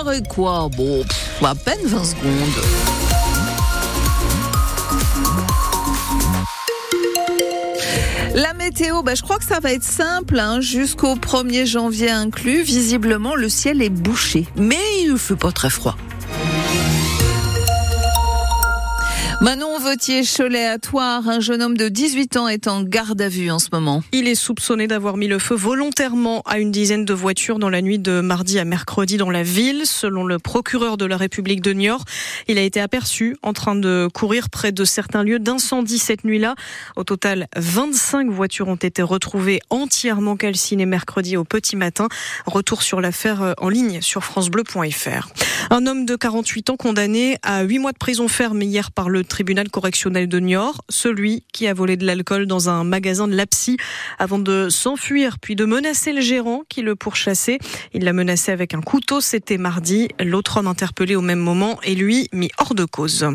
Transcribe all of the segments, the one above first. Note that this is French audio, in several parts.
arrêt quoi? Bon, à peine 20 secondes. La météo, bah, je crois que ça va être simple, hein, jusqu'au 1er janvier inclus. Visiblement, le ciel est bouché, mais il ne fait pas très froid. Manon Vautier-Cholet à Toire, un jeune homme de 18 ans est en garde à vue en ce moment. Il est soupçonné d'avoir mis le feu volontairement à une dizaine de voitures dans la nuit de mardi à mercredi dans la ville. Selon le procureur de la République de Niort, il a été aperçu en train de courir près de certains lieux d'incendie cette nuit-là. Au total, 25 voitures ont été retrouvées entièrement calcinées mercredi au petit matin. Retour sur l'affaire euh, en ligne sur francebleu.fr. Un homme de 48 ans condamné à 8 mois de prison ferme hier par le tribunal correctionnel de Niort, celui qui a volé de l'alcool dans un magasin de Lapsy avant de s'enfuir puis de menacer le gérant qui le pourchassait. Il l'a menacé avec un couteau, c'était mardi. L'autre homme interpellé au même moment est lui mis hors de cause.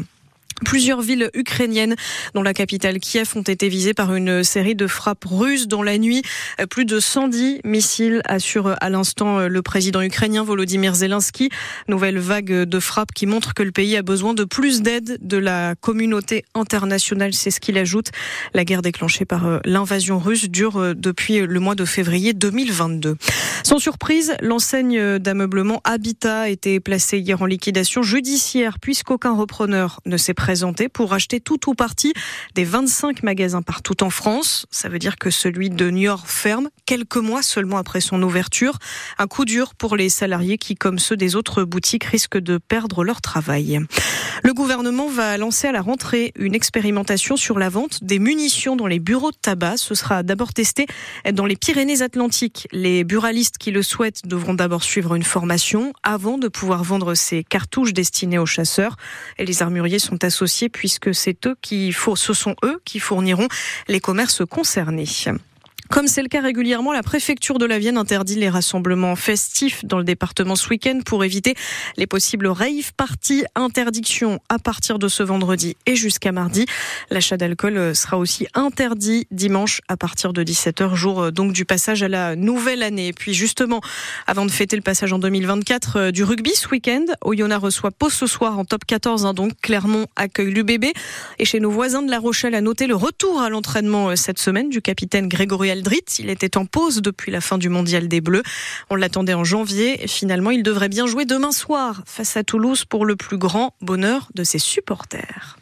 Plusieurs villes ukrainiennes, dont la capitale Kiev, ont été visées par une série de frappes russes dans la nuit. Plus de 110 missiles, assure à l'instant le président ukrainien Volodymyr Zelensky. Nouvelle vague de frappes qui montre que le pays a besoin de plus d'aide de la communauté internationale. C'est ce qu'il ajoute. La guerre déclenchée par l'invasion russe dure depuis le mois de février 2022. Sans surprise, l'enseigne d'ameublement Habitat été placée hier en liquidation judiciaire puisqu'aucun repreneur ne s'est pour acheter tout ou partie des 25 magasins partout en France. Ça veut dire que celui de Niort ferme quelques mois seulement après son ouverture. Un coup dur pour les salariés qui, comme ceux des autres boutiques, risquent de perdre leur travail. Le gouvernement va lancer à la rentrée une expérimentation sur la vente des munitions dans les bureaux de tabac. Ce sera d'abord testé dans les Pyrénées-Atlantiques. Les buralistes qui le souhaitent devront d'abord suivre une formation avant de pouvoir vendre ces cartouches destinées aux chasseurs. Et les armuriers sont associés puisque c'est eux qui, ce sont eux qui fourniront les commerces concernés. Comme c'est le cas régulièrement, la préfecture de la Vienne interdit les rassemblements festifs dans le département ce week-end pour éviter les possibles rave parties. Interdiction à partir de ce vendredi et jusqu'à mardi. L'achat d'alcool sera aussi interdit dimanche à partir de 17h, jour donc du passage à la nouvelle année. Et puis justement, avant de fêter le passage en 2024 euh, du rugby ce week-end, Oyonnax reçoit Pau ce soir en top 14. Hein, donc Clermont accueille l'UBB. Et chez nos voisins de La Rochelle, à noter le retour à l'entraînement euh, cette semaine du capitaine Grégory il était en pause depuis la fin du mondial des Bleus. On l'attendait en janvier et finalement il devrait bien jouer demain soir face à Toulouse pour le plus grand bonheur de ses supporters.